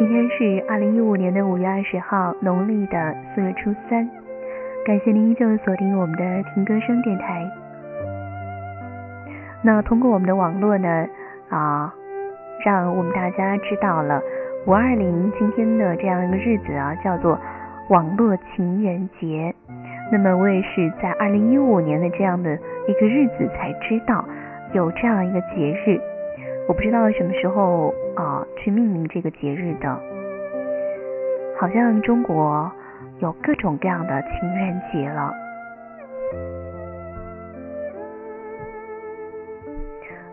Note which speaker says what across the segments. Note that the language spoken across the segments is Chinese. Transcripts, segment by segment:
Speaker 1: 今天是二零一五年的五月二十号，农历的四月初三。感谢您依旧锁定我们的听歌声电台。那通过我们的网络呢，啊，让我们大家知道了五二零今天的这样一个日子啊，叫做网络情人节。那么我也是在二零一五年的这样的一个日子才知道有这样一个节日。我不知道什么时候啊去命名这个节日的，好像中国有各种各样的情人节了。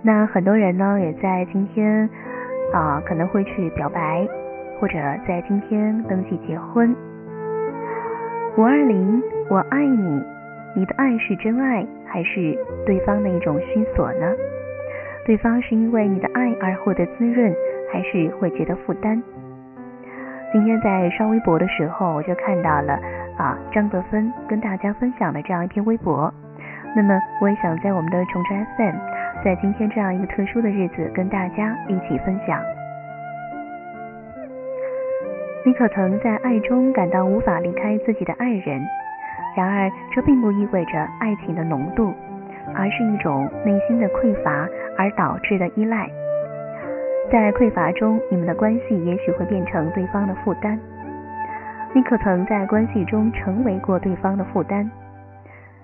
Speaker 1: 那很多人呢也在今天啊可能会去表白，或者在今天登记结婚。五二零，我爱你，你的爱是真爱还是对方的一种虚索呢？对方是因为你的爱而获得滋润，还是会觉得负担？今天在刷微博的时候，我就看到了啊张德芬跟大家分享的这样一篇微博。那么我也想在我们的重振 FM，在今天这样一个特殊的日子，跟大家一起分享。你可曾在爱中感到无法离开自己的爱人？然而这并不意味着爱情的浓度。而是一种内心的匮乏而导致的依赖，在匮乏中，你们的关系也许会变成对方的负担。你可曾在关系中成为过对方的负担？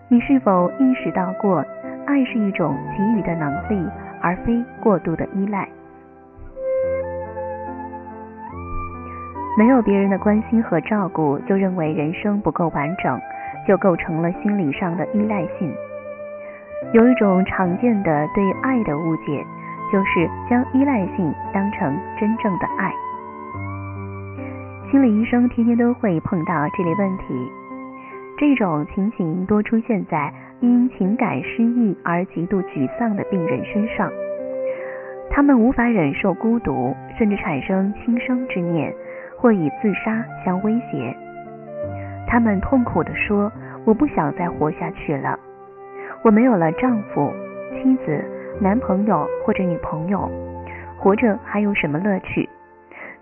Speaker 1: 你是否意识到过，爱是一种给予的能力，而非过度的依赖？没有别人的关心和照顾，就认为人生不够完整，就构成了心理上的依赖性。有一种常见的对爱的误解，就是将依赖性当成真正的爱。心理医生天天都会碰到这类问题。这种情形多出现在因情感失意而极度沮丧的病人身上。他们无法忍受孤独，甚至产生轻生之念，或以自杀相威胁。他们痛苦地说：“我不想再活下去了。”我没有了丈夫、妻子、男朋友或者女朋友，活着还有什么乐趣？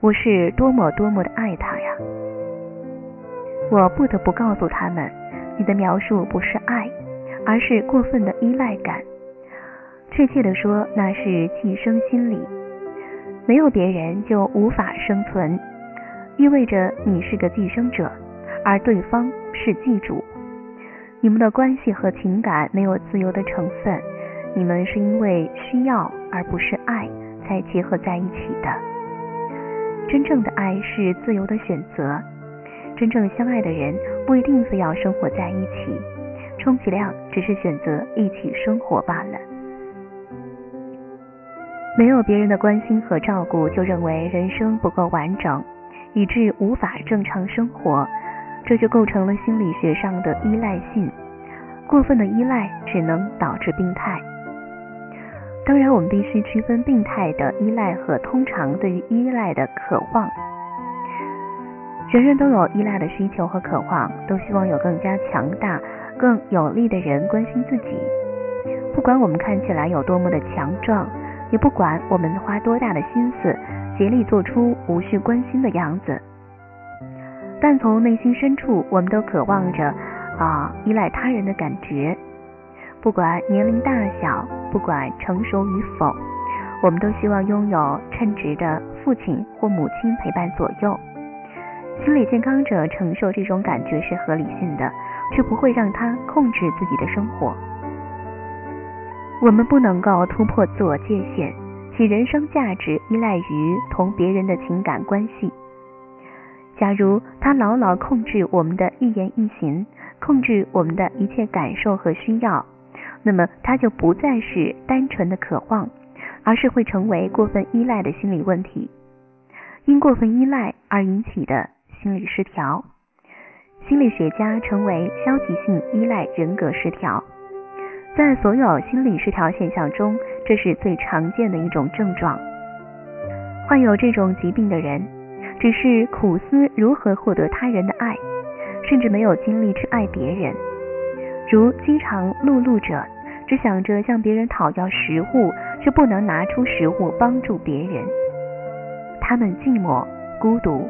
Speaker 1: 我是多么多么的爱他呀！我不得不告诉他们，你的描述不是爱，而是过分的依赖感。确切的说，那是寄生心理。没有别人就无法生存，意味着你是个寄生者，而对方是寄主。你们的关系和情感没有自由的成分，你们是因为需要而不是爱才结合在一起的。真正的爱是自由的选择，真正相爱的人不一定非要生活在一起，充其量只是选择一起生活罢了。没有别人的关心和照顾，就认为人生不够完整，以致无法正常生活。这就构成了心理学上的依赖性，过分的依赖只能导致病态。当然，我们必须区分病态的依赖和通常对于依赖的渴望。人人都有依赖的需求和渴望，都希望有更加强大、更有力的人关心自己。不管我们看起来有多么的强壮，也不管我们花多大的心思，竭力做出无需关心的样子。但从内心深处，我们都渴望着啊依赖他人的感觉。不管年龄大小，不管成熟与否，我们都希望拥有称职的父亲或母亲陪伴左右。心理健康者承受这种感觉是合理性的，却不会让他控制自己的生活。我们不能够突破自我界限，其人生价值依赖于同别人的情感关系。假如他牢牢控制我们的一言一行，控制我们的一切感受和需要，那么他就不再是单纯的渴望，而是会成为过分依赖的心理问题。因过分依赖而引起的心理失调，心理学家称为消极性依赖人格失调。在所有心理失调现象中，这是最常见的一种症状。患有这种疾病的人。只是苦思如何获得他人的爱，甚至没有精力去爱别人。如饥肠辘辘者，只想着向别人讨要食物，却不能拿出食物帮助别人。他们寂寞、孤独，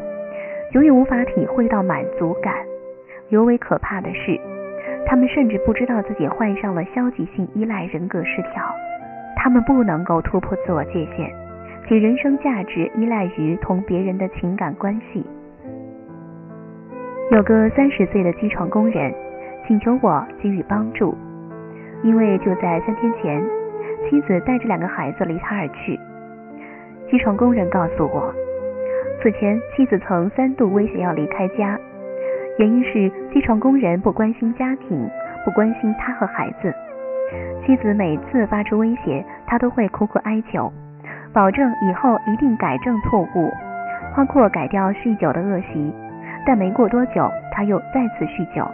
Speaker 1: 永远无法体会到满足感。尤为可怕的是，他们甚至不知道自己患上了消极性依赖人格失调。他们不能够突破自我界限，其人生价值依赖于同别人的情感关系。有个三十岁的机床工人请求我给予帮助，因为就在三天前，妻子带着两个孩子离他而去。机床工人告诉我，此前妻子曾三度威胁要离开家，原因是机床工人不关心家庭，不关心他和孩子。妻子每次发出威胁，他都会苦苦哀求，保证以后一定改正错误，包括改掉酗酒的恶习。但没过多久，他又再次酗酒，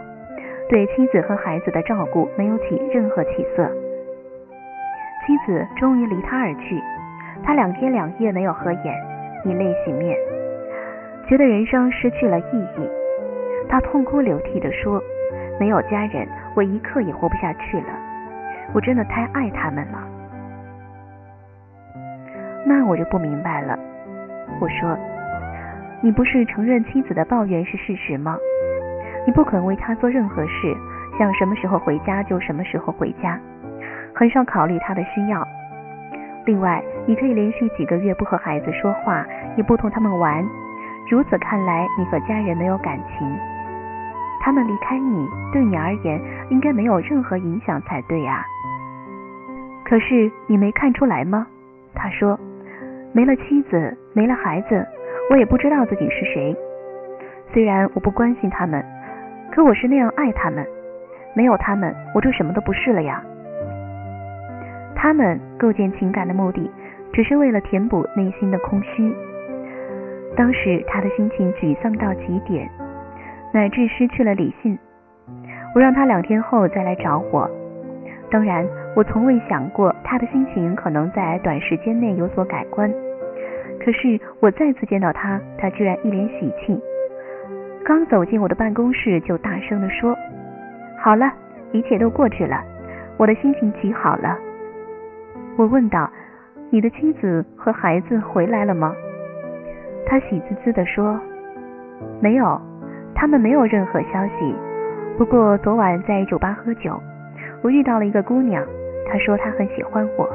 Speaker 1: 对妻子和孩子的照顾没有起任何起色。妻子终于离他而去，他两天两夜没有合眼，以泪洗面，觉得人生失去了意义。他痛哭流涕地说：“没有家人，我一刻也活不下去了。”我真的太爱他们了，那我就不明白了。我说，你不是承认妻子的抱怨是事实吗？你不肯为她做任何事，想什么时候回家就什么时候回家，很少考虑她的需要。另外，你可以连续几个月不和孩子说话，也不同他们玩，如此看来，你和家人没有感情。他们离开你，对你而言应该没有任何影响才对啊。可是你没看出来吗？他说：“没了妻子，没了孩子，我也不知道自己是谁。虽然我不关心他们，可我是那样爱他们。没有他们，我就什么都不是了呀。”他们构建情感的目的，只是为了填补内心的空虚。当时他的心情沮丧到极点，乃至失去了理性。我让他两天后再来找我。当然，我从未想过他的心情可能在短时间内有所改观。可是我再次见到他，他居然一脸喜庆，刚走进我的办公室就大声地说：“好了，一切都过去了，我的心情极好了。”我问道：“你的妻子和孩子回来了吗？”他喜滋滋地说：“没有，他们没有任何消息。不过昨晚在酒吧喝酒。”我遇到了一个姑娘，她说她很喜欢我，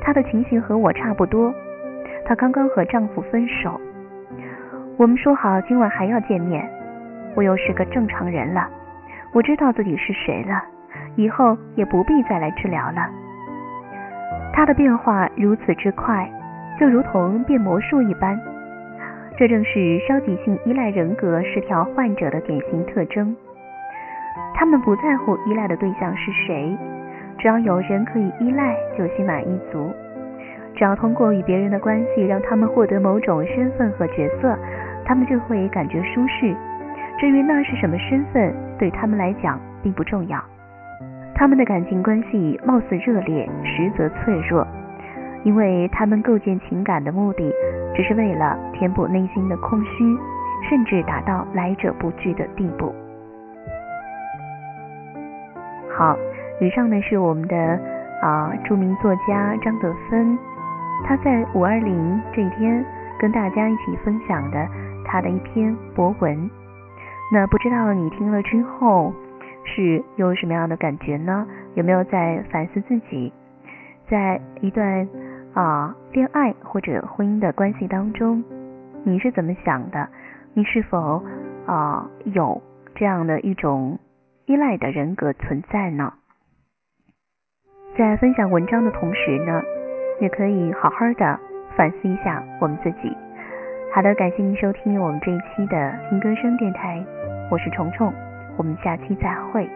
Speaker 1: 她的情形和我差不多。她刚刚和丈夫分手，我们说好今晚还要见面。我又是个正常人了，我知道自己是谁了，以后也不必再来治疗了。她的变化如此之快，就如同变魔术一般，这正是消极性依赖人格失调患者的典型特征。他们不在乎依赖的对象是谁，只要有人可以依赖，就心满意足。只要通过与别人的关系让他们获得某种身份和角色，他们就会感觉舒适。至于那是什么身份，对他们来讲并不重要。他们的感情关系貌似热烈，实则脆弱，因为他们构建情感的目的，只是为了填补内心的空虚，甚至达到来者不拒的地步。好，以上呢是我们的啊著名作家张德芬，他在五二零这一天跟大家一起分享的他的一篇博文。那不知道你听了之后是有什么样的感觉呢？有没有在反思自己，在一段啊恋爱或者婚姻的关系当中，你是怎么想的？你是否啊有这样的一种？依赖的人格存在呢，在分享文章的同时呢，也可以好好的反思一下我们自己。好的，感谢您收听我们这一期的听歌声电台，我是虫虫，我们下期再会。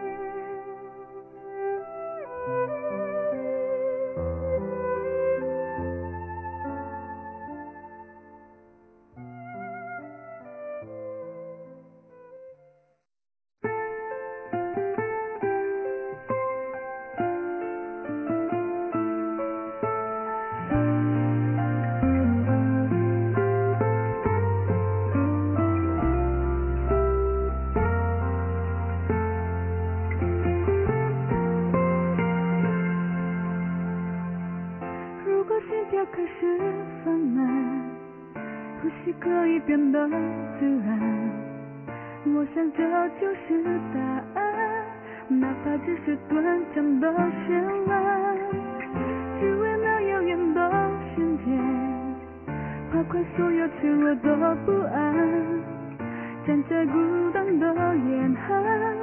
Speaker 2: 心跳开始放慢呼吸可以变得自然。我想这就是答案哪怕只是短暂的绚烂只为那遥远的瞬间划开所有脆弱的不安站在孤单的人海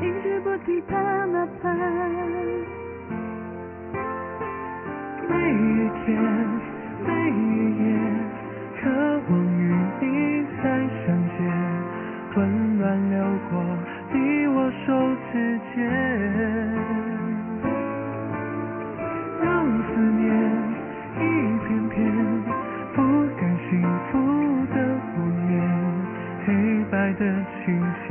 Speaker 2: 一直不停的呐喊
Speaker 3: 每一天，每一夜，渴望与你再相见，温暖流过你我手指间，让思念一片片覆盖幸福的无言，黑白的琴弦，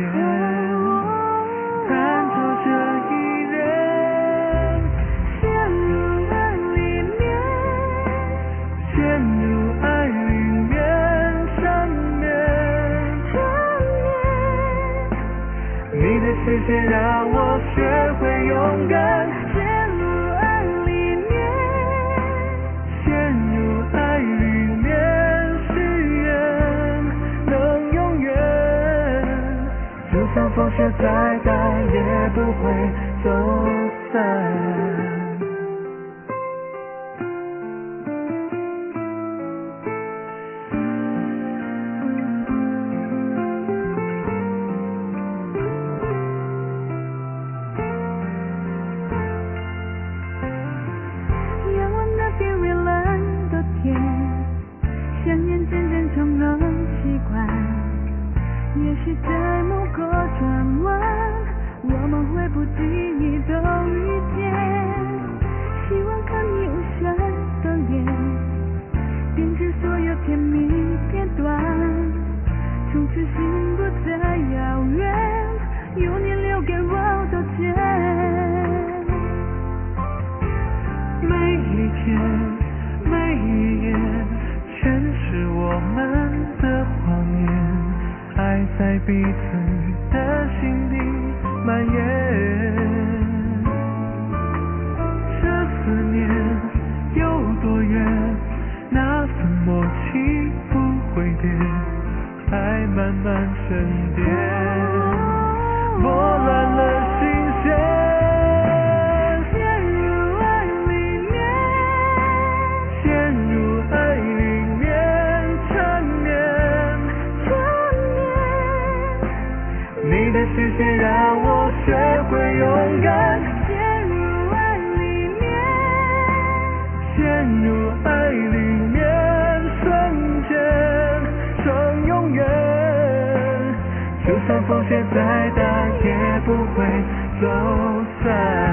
Speaker 3: 会走散。慢慢沉淀，拨乱了心弦。
Speaker 2: 陷入爱里面，
Speaker 3: 陷入爱里面缠绵，
Speaker 2: 缠绵。
Speaker 3: 你的视线让我学会勇敢，
Speaker 2: 陷入爱里面，
Speaker 3: 陷入算风雪再大也不会走散。